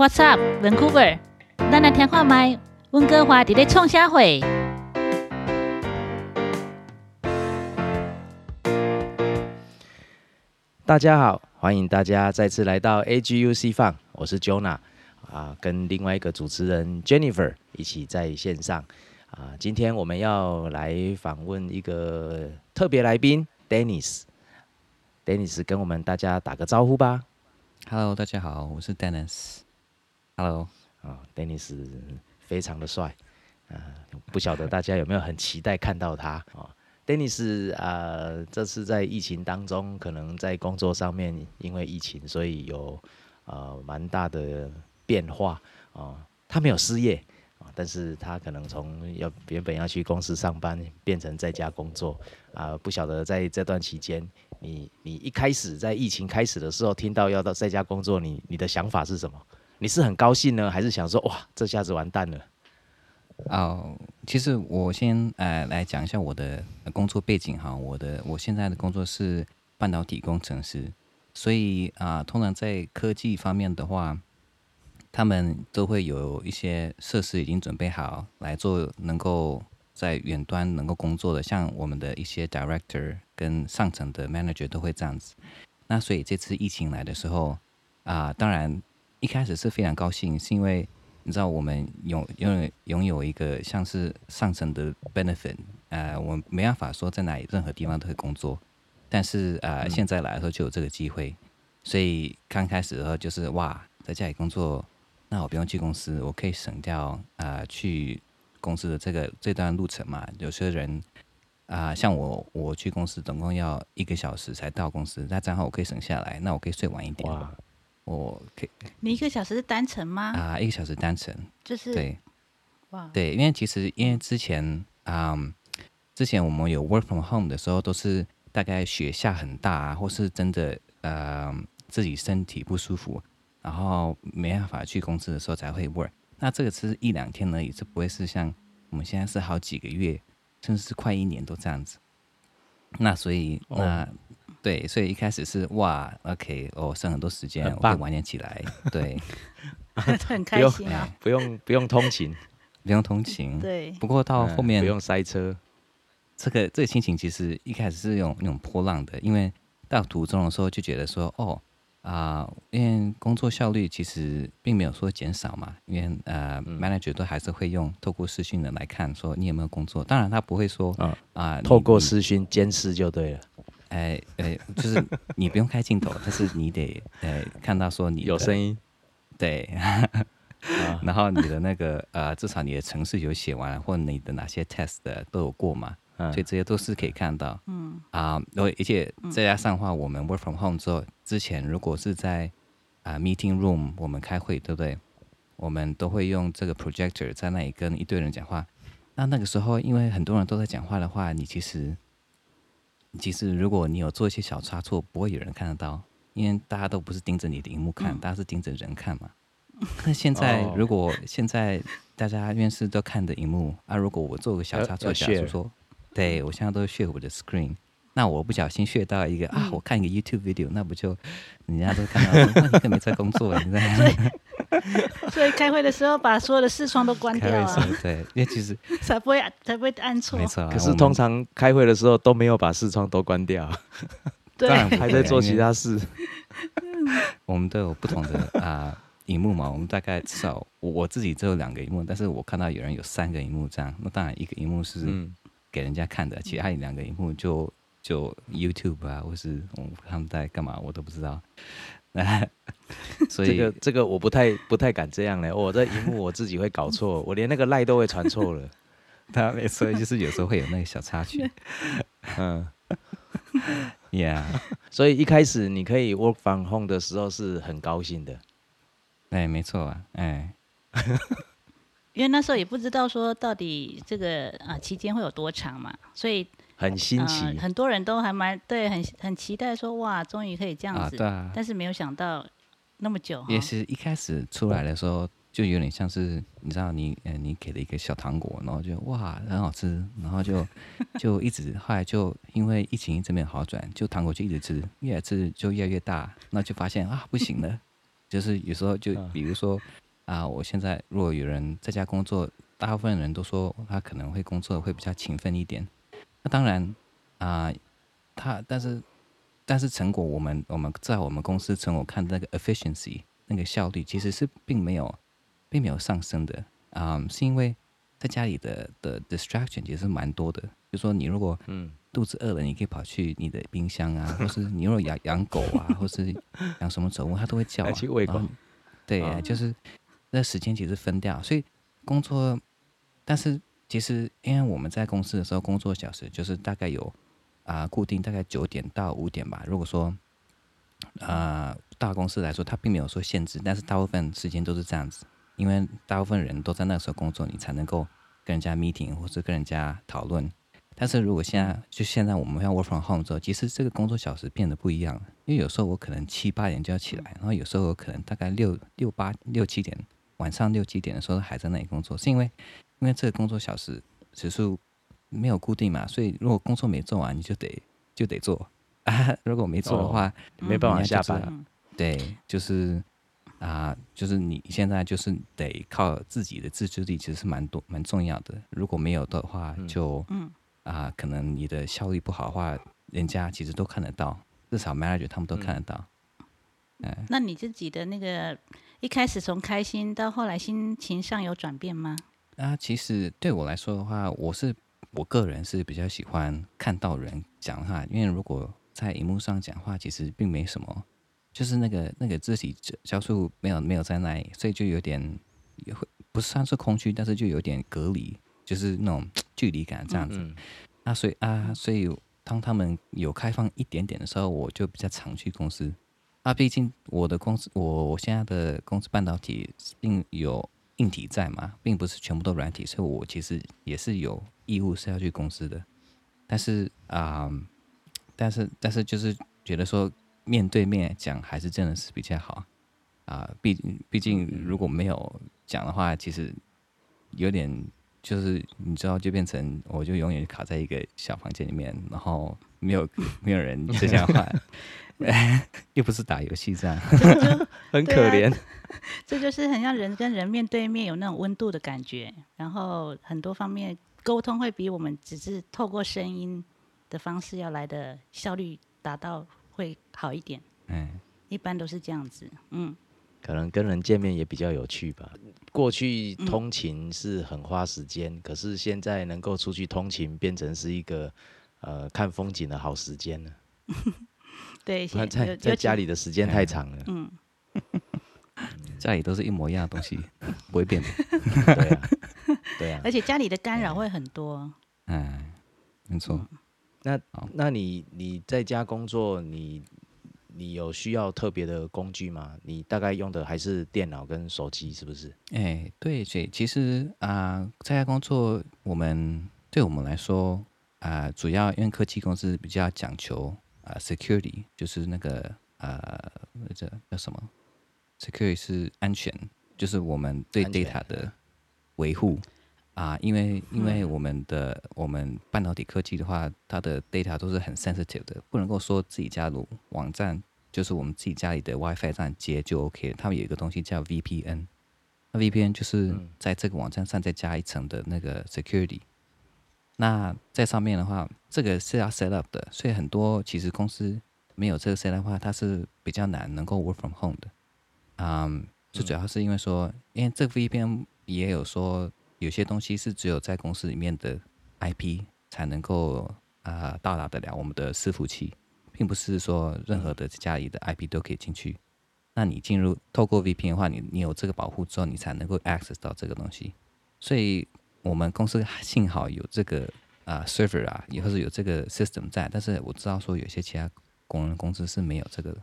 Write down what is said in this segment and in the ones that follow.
What's up, Vancouver？咱来听看麦，温哥华伫咧创啥会？大家好，欢迎大家再次来到 AGUC 放，我是 Jonah 啊，跟另外一个主持人 Jennifer 一起在线上啊。今天我们要来访问一个特别来宾 Dennis。Dennis 跟我们大家打个招呼吧。Hello，大家好，我是 Dennis。Hello，啊，Dennis 非常的帅啊，不晓得大家有没有很期待看到他啊？Dennis 啊，这次在疫情当中，可能在工作上面因为疫情，所以有呃蛮大的变化啊。他没有失业啊，但是他可能从要原本要去公司上班，变成在家工作啊。不晓得在这段期间，你你一开始在疫情开始的时候，听到要到在家工作，你你的想法是什么？你是很高兴呢，还是想说哇，这下子完蛋了？哦，其实我先呃来讲一下我的工作背景哈。我的我现在的工作是半导体工程师，所以啊、通常在科技方面的话，他们都会有一些设施已经准备好来做能够在远端能够工作的，像我们的一些 director 跟上层的 manager 都会这样子。那所以这次疫情来的时候啊、当然一开始是非常高兴，是因为你知道我们拥拥有拥有一个像是上层的 benefit，呃，我们没办法说在哪里任何地方都可以工作，但是呃、嗯现在来的时候就有这个机会，所以刚开始的时候就是哇，在家里工作，那我不用去公司，我可以省掉呃去公司的这个这段路程嘛。有些人啊、像我我去公司总共要一个小时才到公司，那这样我可以省下来，那我可以睡晚一点，哇，我可以你一个小时是单程吗？啊、一个小时单程，就是对。哇，对，因为其实因为之前啊、之前我们有 work from home 的时候，都是大概雪下很大啊，或是真的呃自己身体不舒服，然后没办法去公司的时候才会 work。那这个是一两天而已，这不会是像我们现在是好几个月，甚至是快一年都这样子。那所以哦那、对，所以一开始是哇，OK，哦，剩很多时间，我可以很棒。晚点起来，对，很开心啊。哎不用不用通勤，不用通勤。对，不过到嗯后面不用塞车，这个这个心情其实一开始是有那种波浪的，因为到途中的时候就觉得说，哦啊、因为工作效率其实并没有说减少嘛，因为呃、嗯。manager 都还是会用透过视讯的来看说你有没有工作，当然他不会说嗯啊、你透过你视讯监视就对了，哎哎，就是你不用开镜头，但是你得呃看到说你有声音对，啊，然后你的那个呃至少你的程式有写完，或者你的哪些 test 的都有过嘛，嗯所以这些都是可以看到。嗯，啊，然后而且再加上话，我们 work from home 之后，之前如果是在啊、meeting room 我们开会，对不对？我们都会用这个 projector 在那里跟一堆人讲话。那那个时候，因为很多人都在讲话的话，你其实其实如果你有做一些小差错，不会有人看得到，因为大家都不是盯着你的荧幕看，大家是盯着人看嘛。那现在哦。如果现在大家院士都看着荧幕啊，如果我做个小差错，要假如说，对我现在都 share 我的 screen，那我不小心 share 到一个啊，我看一个 YouTube video，那不就人家都看到说，哇，你根本没在工作，你在 所以开会的时候把所有的视窗都关掉对，因为其实才不会才不会按错。没。错啊，可是通常开会的时候都没有把视窗都关掉，对。当，然还在做其他事。我们都有不同的啊荧幕嘛，我们大概至少我我自己只有两个荧幕，但是我看到有人有三个荧幕这样，那当然一个荧幕是嗯，给人家看的，其他两个荧幕就就 YouTube 啊，或是我他们在干嘛我都不知道。所以这个这个我不太不太敢这样嘞，我这荧幕我自己会搞错，我连那个赖都会传错了。他没错，就是有时候会有那个小插曲嗯，，Yeah，所以一开始你可以 work from home 的时候是很高兴的。哎，没错啊，哎，因为那时候也不知道说到底这个啊、期间会有多长嘛，所以很新奇，呃很多人都还蛮对，很很期待说哇，终于可以这样啊，子，对啊，但是没有想到那么久也。是一开始出来的时候，就有点像是你知道你呃你给了一个小糖果，然后就哇很好吃，然后就 就一直后来就因为疫情一直没有好转，就糖果就一直吃，越来吃就越来越大，那就发现啊不行了，就是有时候就嗯比如说啊，我现在如果有人在家工作，大部分人都说他可能会工作会比较勤奋一点。那当然啊，他但是但是成果我们我们在我们公司成果看那个 efficiency 那个效率其实是并没有并没有上升的。啊、是因为在家里的的 distraction 其实蛮多的。就说你如果嗯。肚子饿了，你可以跑去你的冰箱啊，或是你如果养养狗啊，或是养什么宠物，它都会叫、啊，去喂然后狗对，啊就是那时间其实分掉，所以工作，但是其实因为我们在公司的时候，工作小时就是大概有啊、固定大概九点到五点吧。如果说啊、大公司来说，它并没有说限制，但是大部分时间都是这样子，因为大部分人都在那时候工作，你才能够跟人家 meeting 或是跟人家讨论。但是如果现在就现在我们要 work from home 之后，其实这个工作小时变得不一样了，因为有时候我可能七八点就要起来，然后有时候我可能大概六六八六七点晚上六七点的时候还在那里工作，是因为因为这个工作小时时数没有固定嘛，所以如果工作没做完，你就得就得做。啊，如果没做的话，没办法下班。嗯对，就是啊、就是你现在就是得靠自己的自制力，其实是蛮多蛮重要的。如果没有的话，嗯。就嗯。啊、可能你的效率不好的话，人家其实都看得到，至少 manager 他们都看得到。嗯、那你自己的那个一开始从开心到后来心情上有转变吗？啊，其实对我来说的话，我是我个人是比较喜欢看到人讲话，因为如果在荧幕上讲话，其实并没什么，就是那个那个肢体交交触没有没有在那里，所以就有点也会不算是空虚，但是就有点隔离，就是那种距离感这样子。嗯那所以啊，所以当他们有开放一点点的时候，我就比较常去公司。啊，毕竟我的公司，我我现在的公司半导体并有硬体在嘛，并不是全部都软体，所以我其实也是有义务是要去公司的。但是啊、但是但是就是觉得说面对面讲还是真的是比较好。啊，毕毕竟如果没有讲的话，其实有点就是你知道，就变成我就永远卡在一个小房间里面，然后没有没有人在讲话，又不是打游戏这样。很可怜。这就是很像人跟人面对面有那种温度的感觉，然后很多方面沟通会比我们只是透过声音的方式要来的效率达到会好一点，嗯，一般都是这样子。嗯，可能跟人见面也比较有趣吧。过去嗯通勤是很花时间，可是现在能够出去通勤，变成是一个呃看风景的好时间了。对，不然在在家，尤里的时间太长了。嗯，家里都是一模一样的东西，不会变的。对啊，对啊。而且家里的干扰会很多。嗯，没错。那那你你在家工作，你你有需要特别的工具吗？你大概用的还是电脑跟手机，是不是？哎，对，所以其实啊、在家工作，我们对我们来说啊、主要因为科技公司比较讲求啊、security，就是那个呃，这叫什么？security 是安全，就是我们对 data 的维护啊、因为因为我们的我们半导体科技的话，它的 data 都是很 sensitive 的，不能够说自己家的网站就是我们自己家里的 WiFi 站接就 OK 了。他们有一个东西叫 VPN，那 VPN 就是嗯在这个网站上再加一层的那个 security。那在上面的话，这个是要 set up 的，所以很多其实公司没有这个 set up 的话，它是比较难能够 work from home 的。嗯，最主要是因为说，因为这个 VPN 也有说，有些东西是只有在公司里面的 IP 才能够啊、呃到达得了我们的伺服器，并不是说任何的家里的 IP 都可以进去。那你进入透过 VPN 的话，你你有这个保护之后，你才能够 access 到这个东西。所以我们公司幸好有这个啊、server 啊，也或是有这个 system 在，但是我知道说有些其他工人公司是没有这个的。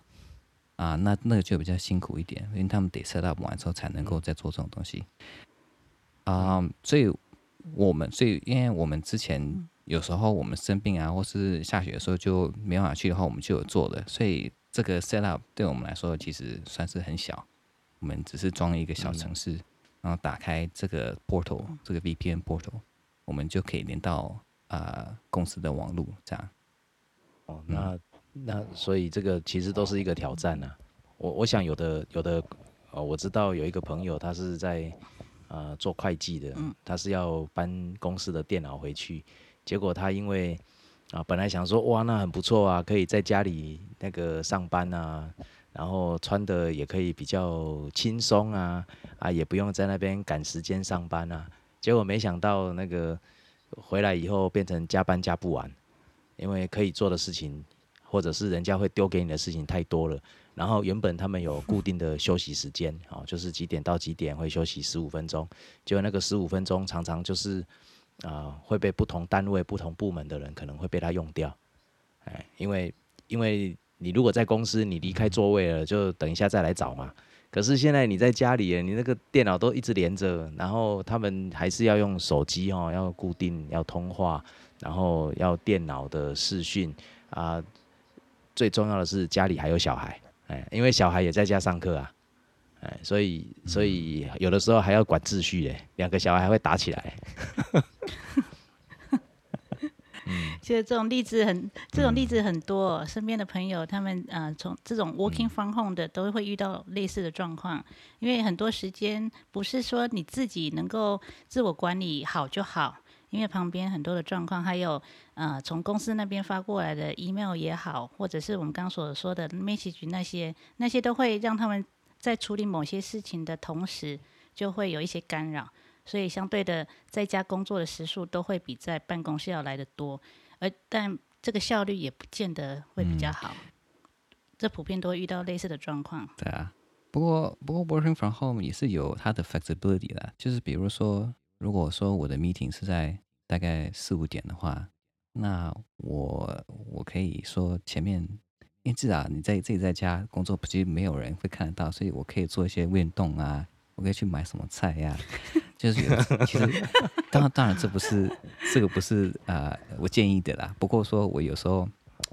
啊，那那个就比较辛苦一点，因为他们得 set up 完之后才能够再做这种东西。啊、所以我们所以因为我们之前有时候我们生病啊，或是下雪的时候就没办法去的话，我们就有做的，所以这个 set up 对我们来说其实算是很小，我们只是装一个小程式，然后打开这个 portal 这个 VPN portal，我们就可以连到啊、呃公司的网络这样。哦，那那所以这个其实都是一个挑战啊。我我想有的有的，呃，我知道有一个朋友，他是在呃做会计的，他是要搬公司的电脑回去，结果他因为啊本来想说哇那很不错啊，可以在家里那个上班啊，然后穿的也可以比较轻松啊，啊也不用在那边赶时间上班啊，结果没想到那个回来以后变成加班加不完，因为可以做的事情或者是人家会丢给你的事情太多了。然后原本他们有固定的休息时间，哦，就是几点到几点会休息十五分钟，结果那个十五分钟常常就是啊会被不同单位、不同部门的人可能会被他用掉，哎，因为因为你如果在公司，你离开座位了，就等一下再来找嘛。可是现在你在家里，你那个电脑都一直连着，然后他们还是要用手机哦，要固定要通话，然后要电脑的视讯啊，最重要的是家里还有小孩。哎，因为小孩也在家上课啊，哎，所以所以有的时候还要管秩序嘞，两个小孩还会打起来。嗯，其 实这种例子很，这种例子很多，身边的朋友他们呃，从这种 working from home 的都会遇到类似的状况，因为很多时间不是说你自己能够自我管理好就好。因为旁边很多的状况，还有呃从公司那边发过来的 email 也好，或者是我们刚所说的 message 那些，那些都会让他们在处理某些事情的同时，就会有一些干扰，所以相对的在家工作的时数都会比在办公室要来的多，而但这个效率也不见得会比较好，这普遍都会遇到类似的状况。对啊，不过不过 working from home 也是有它的 flexibility 的，就是比如说。如果说我的 meeting 是在大概四五点的话，那我我可以说前面，因为至少你在自己在家工作，其实没有人会看得到，所以我可以做一些运动啊，我可以去买什么菜呀，就是有其实当然当然这不是这个不是啊我建议的啦，不过说我有时候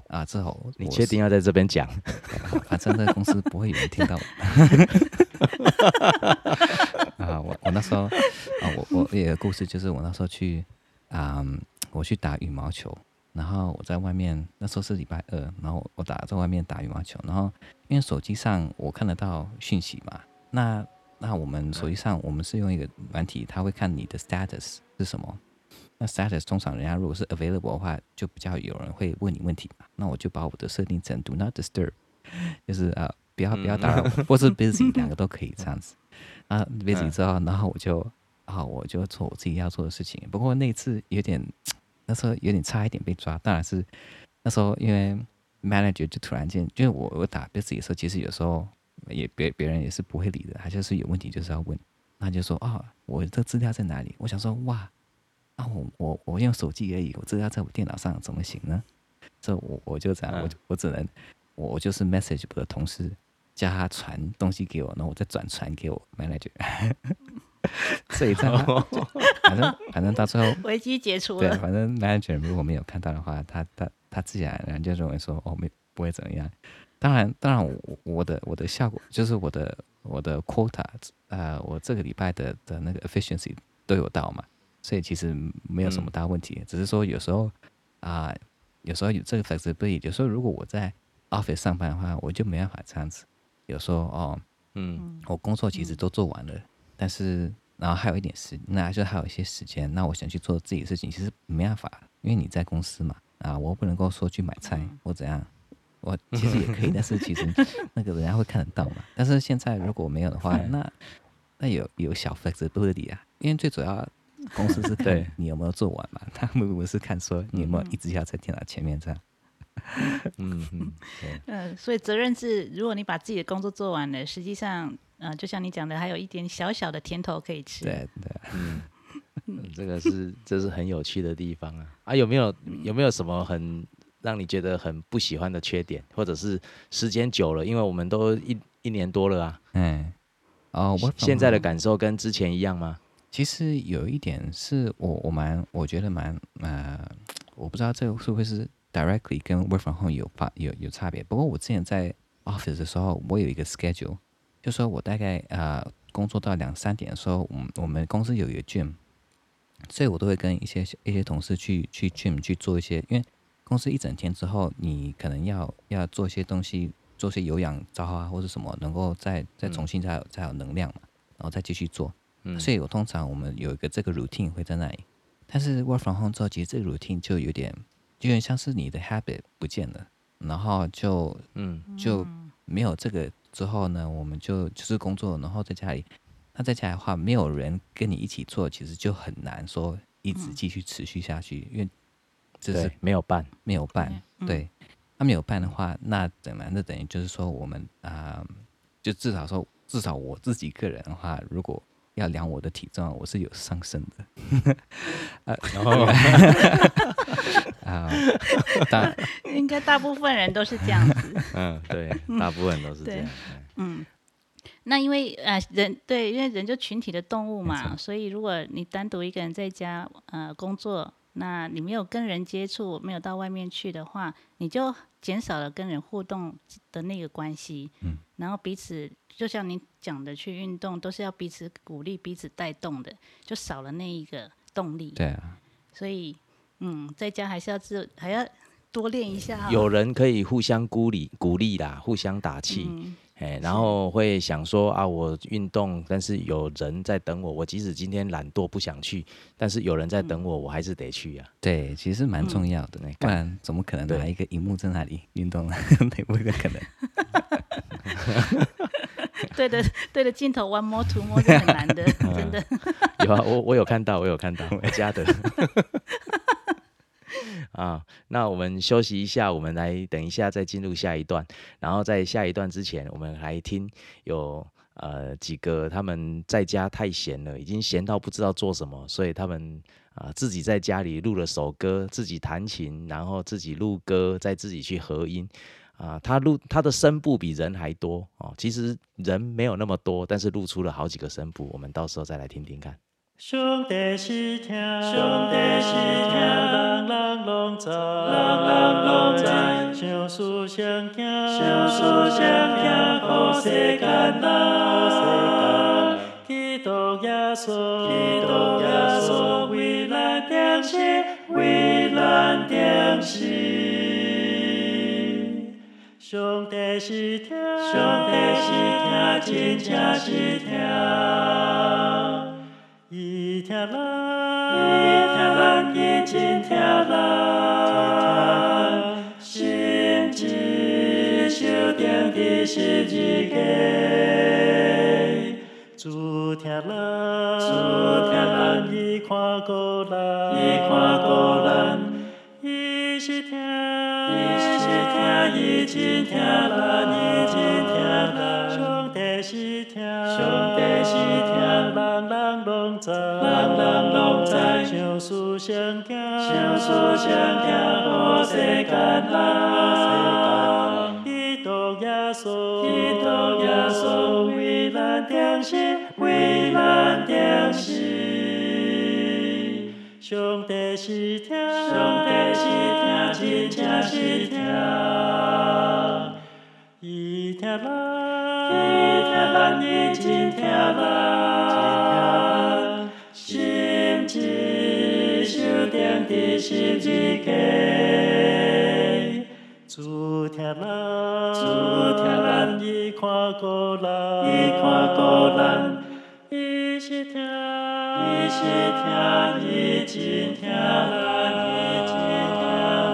啊，之后你确定要在这边讲，反正在公司不会有人听到。啊，我我那时候啊，我我也有个故事，就是我那时候去啊，我去打羽毛球，然后我在外面，那时候是礼拜二，然后我打在外面打羽毛球，然后因为手机上我看得到讯息嘛，那那我们手机上我们是用一个软体，它会看你的 status 是什么，那 status 通常人家如果是 available 的话，就比较有人会问你问题嘛，那我就把我的设定成 do not disturb，就是啊。不要不要打扰，或是 busy 两个都可以这样子。啊，busy 之后，然后我就啊，我就做我自己要做的事情。不过那次有点，那时候有点差一点被抓。当然是那时候因为 manager 就突然间，因为我我打 busy 的时候，其实有时候也别别人也是不会理的，他就是有问题就是要问。他就说啊，我这资料在哪里？我想说哇，啊我我我用手机而已，我资料在我电脑上怎么行呢？这我我就这样，我我只能我我就是 message 我的同事。叫他传东西给我，然后我再转传给我 manager。所以这样，反正反正到最后危机解除了。对，反正 manager 如果没有看到的话，他他他自然而然就认为说哦没不会怎么样。当然当然我我的我的效果就是我的我的 quota 呃我这个礼拜的的那个 efficiency 都有到嘛，所以其实没有什么大问题。只是说有时候啊有时候有这个 flexibility，有时候如果我在 office 上班的话，我就没办法这样子。有时候哦，嗯，我工作其实都做完了，但是然后还有一点时，那就还有一些时间，那我想去做自己的事情，其实没办法，因为你在公司嘛，啊，我不能够说去买菜或怎样，我其实也可以，但是其实 那个人家会看得到嘛。但是现在如果没有的话，那那有有小 flexibility 啊，因为最主要公司是看你有没有做完嘛，他们不是看说你有没有一直要在电脑前面这样。嗯嗯，嗯，所以责任制，如果你把自己的工作做完了，实际上，呃，就像你讲的，还有一点小小的甜头可以吃。对对，嗯，这个是这是很有趣的地方啊。啊，有没有有没有什么很让你觉得很不喜欢的缺点，或者是时间久了，因为我们都一一年多了啊，嗯，哦，我现在的感受跟之前一样吗？其实有一点是我我蛮我觉得蛮呃，我不知道这个会不会是。Directly 跟 Work from Home 有发有有差别，不过我之前在 Office 的时候，我有一个 Schedule，就说我大概呃工作到两三点的时候，我们我们公司有一个 Gym，所以我都会跟一些一些同事去去 Gym 去做一些，因为公司一整天之后，你可能要要做一些东西做些有氧招啊，或者什么，能够再再重新再有再有能量嘛，然后再继续做。嗯。所以我通常我们有一个这个 routine 会在那里，但是 work from home 之后，其实这个 routine 就有点，就有点像是你的 habit 不见了，然后就嗯。就没有这个之后呢，我们就就是工作，然后在家里，那在家里的话，没有人跟你一起做，其实就很难说一直继续持续下去，因为这是对，没有办，没有办，嗯。对，那没有办的话，那等然那等于就是说我们啊、就至少说至少我自己个人的话，如果要量我的体重，我是有上升的。然 后啊，当然应该大部分人都是这样子。嗯，对，大部分都是这样。嗯，那因为呃人对，因为人就群体的动物嘛，所以如果你单独一个人在家呃工作，那你没有跟人接触，没有到外面去的话，你就减少了跟人互动的那个关系。嗯，然后彼此就像你讲的，去运动都是要彼此鼓励、彼此带动的，就少了那一个动力。对啊，所以嗯，在家还是要自还要多练一下、哦。有人可以互相鼓励鼓励啦，互相打气，嗯哎、然后会想说啊，我运动，但是有人在等我，我即使今天懒惰不想去，但是有人在等我，我还是得去啊。对，其实蛮重要的，嗯不然怎么可能拿对一个荧幕在那里运动呢？对不对？可能。对的对的镜头 one more two more 是很难的，真的。有啊，我我有看到，我有看到我家的。啊，那我们休息一下，我们来等一下再进入下一段。然后在下一段之前，我们来听有呃几个他们在家太闲了，已经闲到不知道做什么，所以他们啊、自己在家里录了首歌，自己弹琴，然后自己录歌，再自己去合音。啊，他录他的声部比人还多哦。其实人没有那么多，但是录出了好几个声部。我们到时候再来听听看。上帝是听，上帝是听，人人拢知，人人拢知，相思相惊，相思相惊，好世间人，好世间。基督耶稣，基督耶稣，为咱定死，为咱定死。上帝是听，上帝是听，真正是听。伊听咱，伊听咱，伊真听咱，心志受定伫十字架。主听咱，主听咱，伊看顾咱，伊看顾咱，伊是听，伊是听，伊真听咱，伊真听咱。上帝是听，上帝是听，人人拢知，人拢知，相思相惊，相思相惊，好世间人，好世间人。基督耶稣，基督耶稣，为咱定死，为咱定死。上帝是听，上帝是听，真正是听。伊听咱，伊听咱，伊真听咱，十字架。主听咱，主听咱，伊看顾咱，伊看顾咱，伊是听，伊是听，伊真听咱，伊真听咱。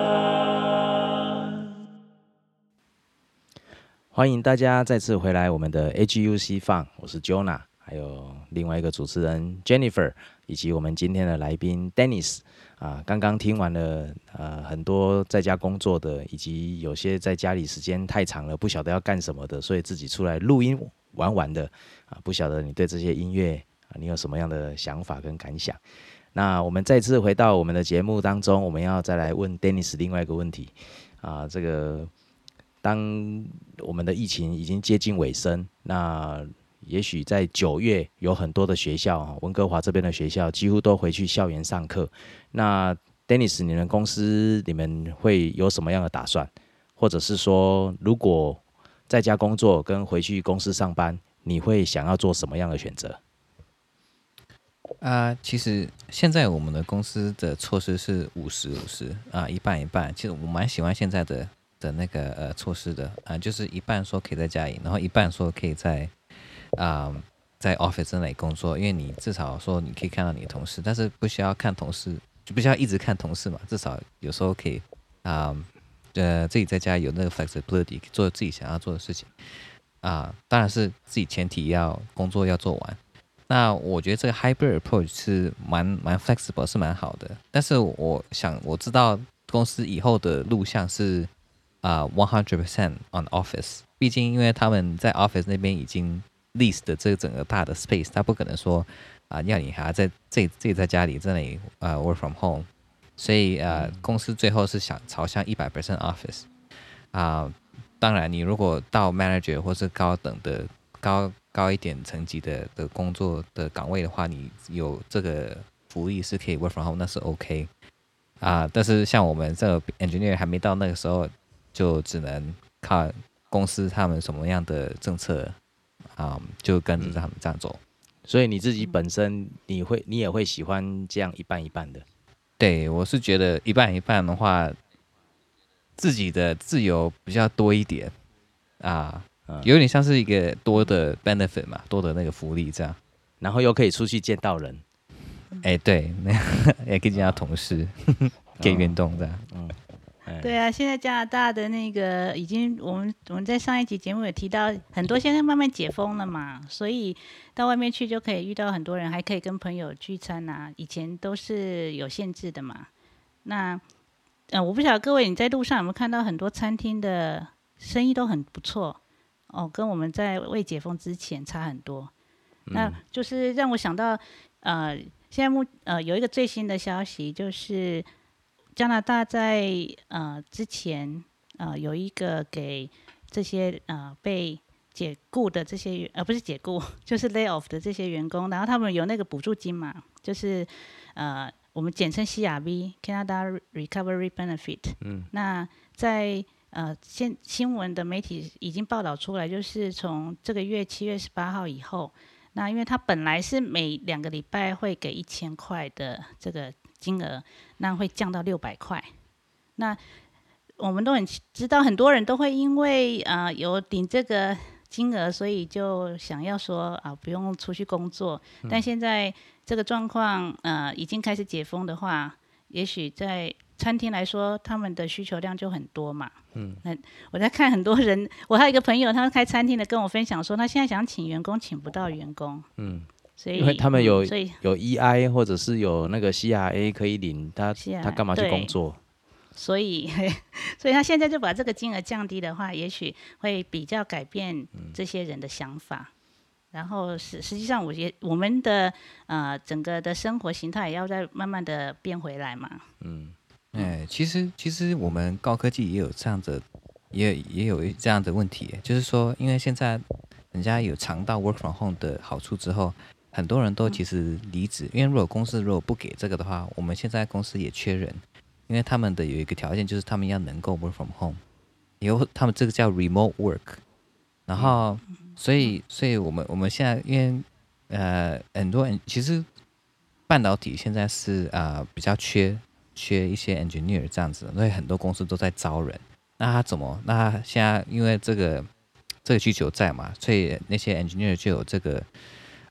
欢迎大家再次回来我们的 AGUC 放，我是 Jonah，还有另外一个主持人 Jennifer，以及我们今天的来宾 Dennis。啊，刚刚听完了呃很多在家工作的，以及有些在家里时间太长了，不晓得要干什么的，所以自己出来录音玩玩的啊，不晓得你对这些音乐啊，你有什么样的想法跟感想？那我们再次回到我们的节目当中，我们要再来问 Dennis 另外一个问题啊，这个当我们的疫情已经接近尾声，那也许在九月有很多的学校，啊温哥华这边的学校几乎都回去校园上课。那 Dennis，你们公司你们会有什么样的打算？或者是说，如果在家工作跟回去公司上班，你会想要做什么样的选择？啊、其实现在我们的公司的措施是五十五十啊，一半一半。其实我蛮喜欢现在的的那个呃措施的啊、就是一半说可以在家里，然后一半说可以在啊、在 office 那里工作，因为你至少说你可以看到你的同事，但是不需要看同事，就不需要一直看同事嘛，至少有时候可以啊、呃自己在家有那个 flexibility 做自己想要做的事情啊、当然是自己前提要工作要做完。那我觉得这个 hybrid approach 是蛮蛮 flexible，是蛮好的。但是我想我知道公司以后的路向是啊 one hundred percent on office，毕竟因为他们在 office 那边已经 lease 的这个整个大的 space，他不可能说啊、要你还要在自己自己在家里这里啊、work from home，所以呃、公司最后是想朝向一百 percent office 啊、当然，你如果到 manager 或是高等的高高一点层级的的工作的岗位的话，你有这个福利是可以 work from home，那是 OK 啊。但是像我们这个 engineer 还没到那个时候，就只能看公司他们什么样的政策啊，就跟着他们这样走。所以你自己本身你会你也会喜欢这样一半一半的，对我是觉得一半一半的话，自己的自由比较多一点。啊，嗯。有点像是一个多的 benefit 嘛，多的那个福利这样。然后又可以出去见到人，哎，对，那 也可以见到同事，可以运动这样。哎对啊，现在加拿大的那个已经，我们我们在上一集节目也提到，很多现在慢慢解封了嘛，所以到外面去就可以遇到很多人，还可以跟朋友聚餐啊。以前都是有限制的嘛。那呃，我不晓得各位你在路上有没有看到很多餐厅的生意都很不错哦，跟我们在未解封之前差很多。那就是让我想到，呃，现在目呃有一个最新的消息，就是加拿大在呃之前呃有一个给这些呃被解雇的这些员呃不是解雇，就是 lay off 的这些员工，然后他们有那个补助金嘛，就是呃我们简称 CRB Canada Recovery Benefit。嗯，那在呃现新闻的媒体已经报道出来，就是从这个月七月十八号以后，那因为他本来是每两个礼拜会给一千块的这个金额，那会降到六百块。那我们都很知道，很多人都会因为呃有领这个金额，所以就想要说啊不用出去工作。但现在这个状况呃已经开始解封的话，也许在餐厅来说，他们的需求量就很多嘛。嗯，那我在看很多人，我还有一个朋友，他开餐厅的跟我分享说，他现在想请员工，请不到员工。嗯，所以因为他们有嗯所以有 EI 或者是有那个 CRA 可以领，他他干嘛去工作？所以，所以他现在就把这个金额降低的话，也许会比较改变这些人的想法。然后实实际上，我觉我们的呃整个的生活形态也要再慢慢的变回来嘛。嗯哎，其实其实我们高科技也有这样的，也也有这样的问题，就是说，因为现在人家有尝到 work from home 的好处之后，很多人都其实离职，因为如果公司如果不给这个的话，我们现在公司也缺人，因为他们的有一个条件就是他们要能够 work from home，有他们这个叫 remote work，然后所以所以我们我们现在因为呃很多人其实半导体现在是啊、呃比较缺缺一些 engineer 这样子，所以很多公司都在招人。那他怎么？那他现在因为这个这个需求在嘛，所以那些 engineer 就有这个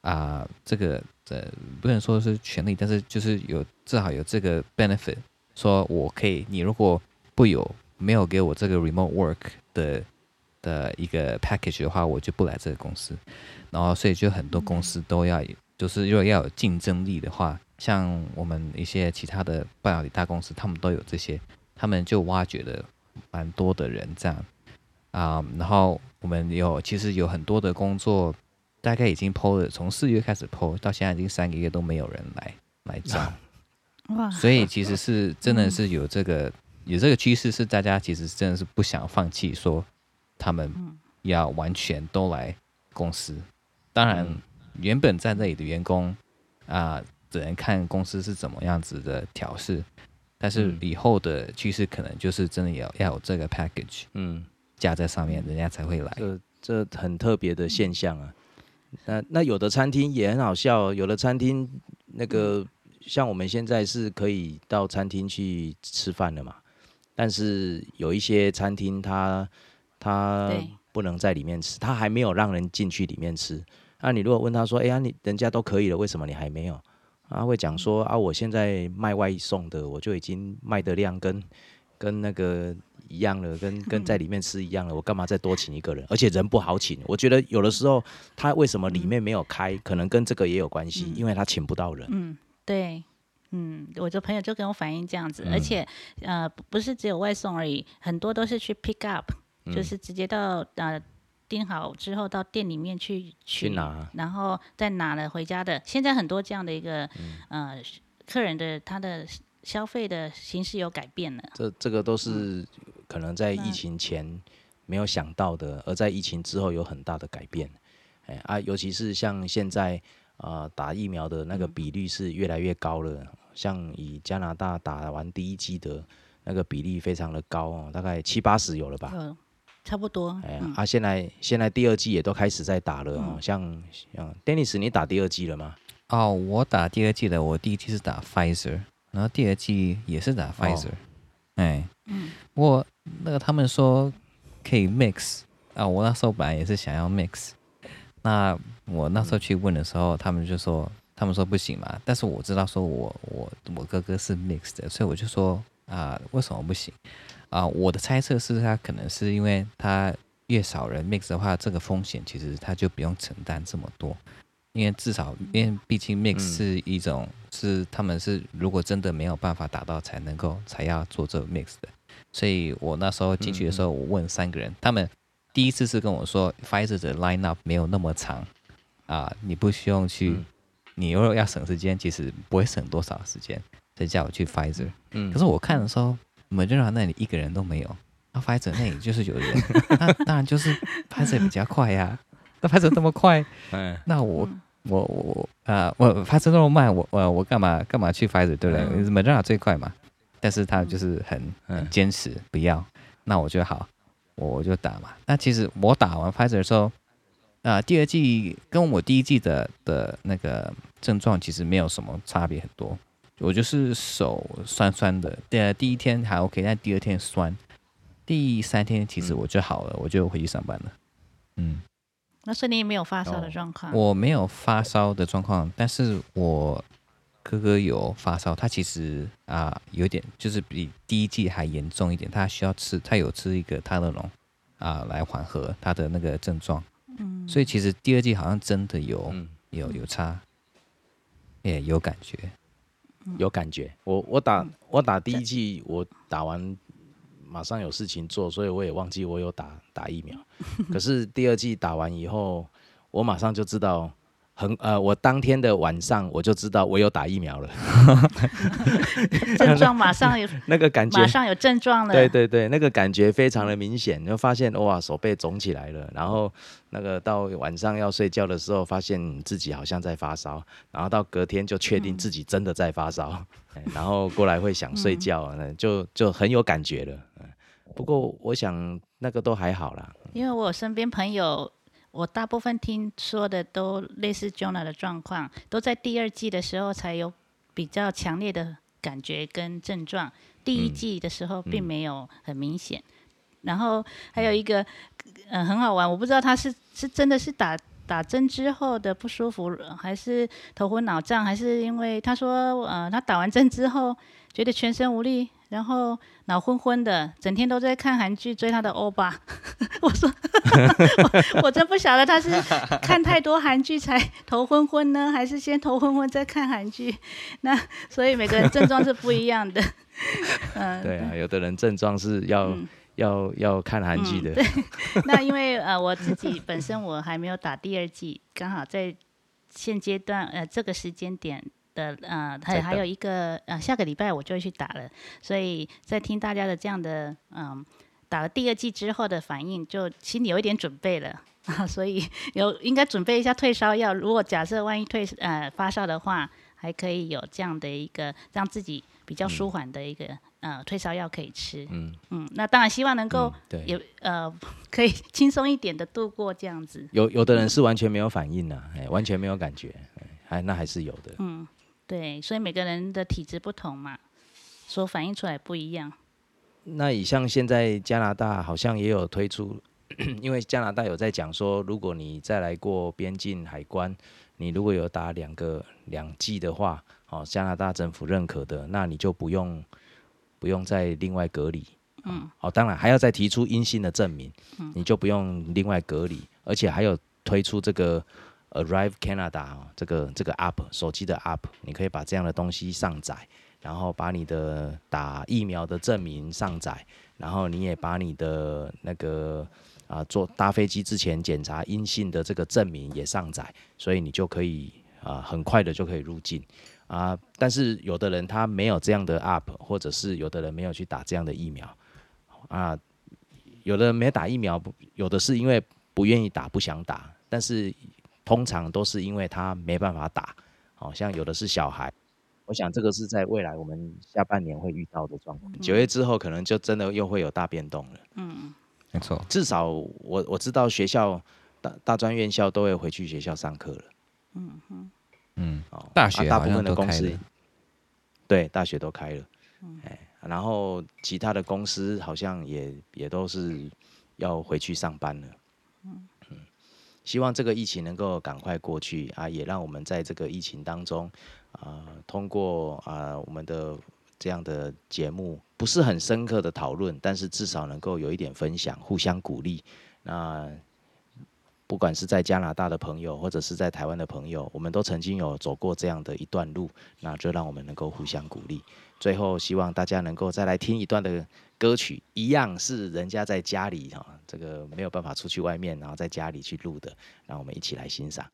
啊、这个呃不能说是权利，但是就是有至少有这个 benefit，说我可以，你如果不有没有给我这个 remote work 的的一个 package 的话，我就不来这个公司。然后所以就很多公司都要，就是如果要有竞争力的话，像我们一些其他的半导体大公司，他们都有这些，他们就挖掘了蛮多的人这样啊、然后我们有其实有很多的工作，大概已经 PO 了，从四月开始 PO 到现在已经三个月都没有人来来找，哇，所以其实是真的是有这个有这个趋势，是大家其实真的是不想放弃，说他们要完全都来公司。当然，原本在那里的员工啊、只能看公司是怎么样子的调试，但是嗯。以后的趋势可能就是真的要要有这个 package 嗯，加在上面，人家才会来。这这很特别的现象啊。那那有的餐厅也很好笑，有的餐厅那个像我们现在是可以到餐厅去吃饭的嘛。但是有一些餐厅它它不能在里面吃，它还没有让人进去里面吃。那你如果问他说，哎呀，你人家都可以了，为什么你还没有？他会讲说啊，我现在卖外送的，我就已经卖的量跟跟那个一样了，跟跟在里面吃一样了，我干嘛再多请一个人？而且人不好请，我觉得有的时候他为什么里面没有开，可能跟这个也有关系，因为他请不到人。嗯，对，嗯，我的朋友就跟我反映这样子，而嗯且呃，不不是只有外送而已，很多都是去 pick up，、就嗯是直接到呃订好之后到店里面去，去拿。然后再拿了回家的。现在很多这样的一个、嗯。呃客人的他的消费的形式有改变了，这这个都是可能在疫情前没有想到的，而在疫情之后有很大的改变。哎啊，尤其是像现在啊、呃打疫苗的那个比率是越来越高了，像以加拿大打完第一剂的那个比例非常的高哦，大概七八十有了吧。有差不多，哎呀、嗯，啊，现在现在第二季也都开始在打了哦，像像 Dennis，你打第二季了吗？哦，我打第二季的，我第一季是打 Pfizer，然后第二季也是打 Pfizer，、哎，嗯，我那个他们说可以 mix 啊，我那时候本来也是想要 mix，那我那时候去问的时候，他们就说他们说不行嘛，但是我知道说我我我哥哥是 mix 的，所以我就说啊，为什么不行？啊，我的猜测是他可能是因为他越少人 mix 的话，这个风险其实他就不用承担这么多。因为至少，因为毕竟 mix 嗯。是一种、是他们是如果真的没有办法达到才能够才要做这个 mix 的，所以我那时候进去的时候，我问三个人，他们第一次是跟我说 Pfizer 的 line up 没有那么长啊，你不需要去，嗯。你如果要省时间，其实不会省多少时间，所以叫我去 Pfizer。嗯。可是我看的时候，Moderna 那里一个人都没有，那 Pfizer 那里就是有人，那当然就是 Pfizer 比较快呀、那 Pfizer 那么快，嗯那我、我我啊、我 Pfizer 那么慢，我我我干嘛干嘛去 Pfizer 对不对、嗯。M o d e r n a 最快嘛，但是他就是很坚持不要，那我就好，我我就打嘛。那其实我打完 Pfizer 的时候，啊、第二季跟我第一季的的那个症状其实没有什么差别很多，我就是手酸酸的，第第一天还 OK，但第二天酸，第三天其实嗯。我就好了，我就回去上班了。嗯，那所以你也没有发烧的哦状况，我没有发烧的状况，但是我哥哥有发烧，他其实啊、有点就是比第一季还严重一点，他需要吃，他有吃一个泰勒龙啊来缓和他的那个症状，嗯，所以其实第二季好像真的有、嗯，有有差，也有感觉，有感觉。我我打我打第一季，我打完马上有事情做，所以我也忘记我有打打疫苗。可是第二季打完以后，我马上就知道。很呃，我当天的晚上我就知道我有打疫苗了，症状马上有那个感觉马上有症状了，对对对，那个感觉非常的明显，你就发现哇，手背肿起来了，然后那个到晚上要睡觉的时候，发现自己好像在发烧，然后到隔天就确定自己真的在发烧，嗯然后过来会想睡觉，那就就很有感觉了。嗯不过我想那个都还好啦，因为我身边朋友，我大部分听说的都类似 Jonah 的状况，都在第二季的时候才有比较强烈的感觉跟症状，第一季的时候并没有很明显。然后还有一个，嗯、很好玩，我不知道他是是真的是打打针之后的不舒服，还是头昏脑胀，还是因为他说，呃，他打完针之后觉得全身无力，然后脑昏昏的，整天都在看韩剧追他的欧巴。我说我，我真不晓得他是看太多韩剧才头昏昏呢，还是先头昏昏再看韩剧？那所以每个人症状是不一样的。嗯，对啊，有的人症状是要、嗯要要看韩剧的，那因为呃我自己本身我还没有打第二季，刚好在现阶段呃这个时间点的呃还还有一个呃下个礼拜我就会去打了，所以在听大家的这样的嗯、打了第二季之后的反应，就心里有一点准备了。啊，所以有应该准备一下退烧药。如果假设万一退呃发烧的话，还可以有这样的一个让自己比较舒缓的一个、呃退烧药可以吃。嗯，嗯，那当然希望能够嗯对，也呃 可以轻松一点的度过这样子。有有的人是完全没有反应的、哎，完全没有感觉，哎还那还是有的。嗯，对，所以每个人的体质不同嘛，所反映出来不一样。那以像现在加拿大好像也有推出，因为加拿大有在讲说，如果你再来过边境海关，你如果有打两个两剂的话，哦，加拿大政府认可的，那你就不用不用再另外隔离。嗯，哦，当然还要再提出阴性的证明，你就不用另外隔离，而且还有推出这个 Arrive Canada 这个这个 App 手机的 App，你可以把这样的东西上载，然后把你的打疫苗的证明上载，然后你也把你的那个啊坐搭飞机之前检查阴性的这个证明也上载，所以你就可以啊很快的就可以入境啊。但是有的人他没有这样的 App，或者是有的人没有去打这样的疫苗。啊，有的人没打疫苗，不有的是因为不愿意打，不想打，但是通常都是因为他没办法打。好像有的是小孩，我想这个是在未来我们下半年会遇到的状况。九月之后可能就真的又会有大变动了。嗯，没错。至少我我知道学校大大专院校都会回去学校上课了。嗯嗯嗯，大学大部分的公司，对，大学都开了。哎。然后其他的公司好像也也都是要回去上班了。希望这个疫情能够赶快过去啊，也让我们在这个疫情当中啊，通过啊我们的这样的节目，不是很深刻的讨论，但是至少能够有一点分享，互相鼓励。那不管是在加拿大的朋友，或者是在台湾的朋友，我们都曾经有走过这样的一段路，那就让我们能够互相鼓励。最后，希望大家能够再来听一段的歌曲，一样是人家在家里哈，这个没有办法出去外面，然后在家里去录的，让我们一起来欣赏。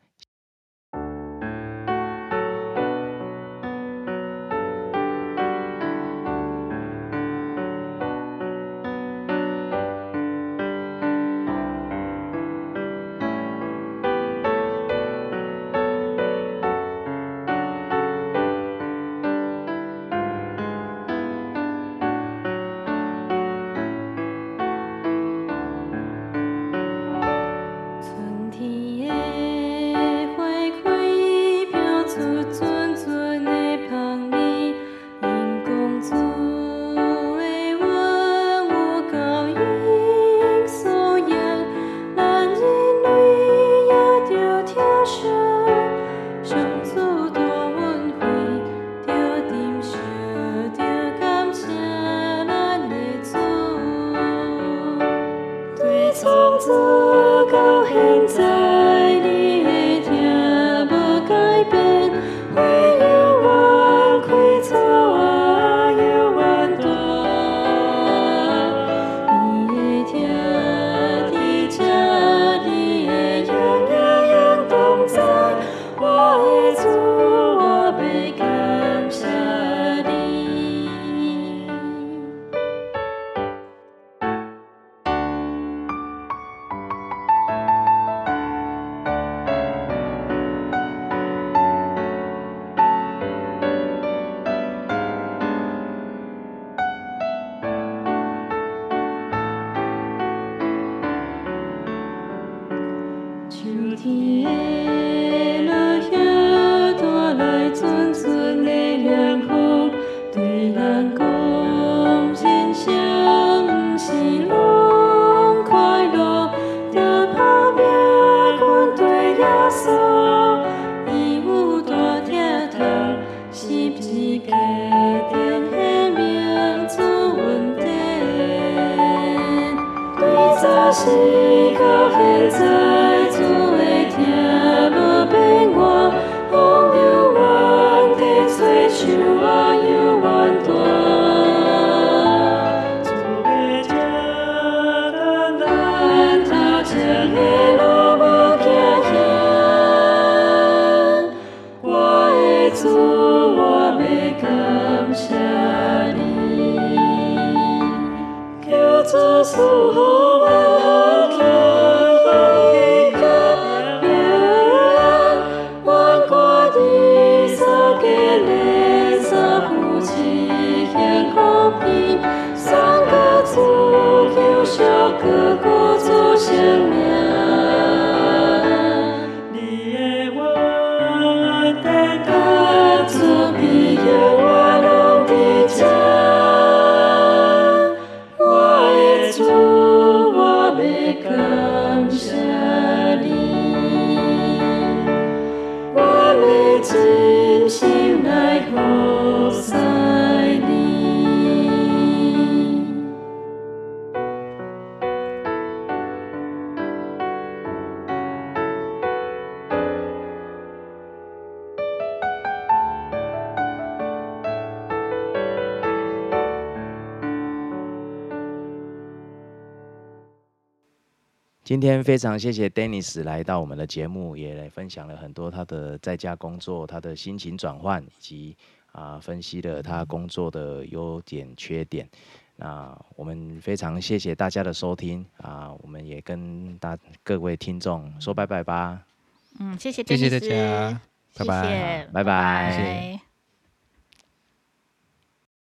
deserve. 天非常谢谢 Dennis 来到我们的节目，也来分享了很多他的在家工作、他的心情转换，以及啊分析了他工作的优点缺点。那我们非常谢谢大家的收听啊，我们也跟大各位听众说拜拜吧，嗯，谢谢谢谢大家拜拜。拜拜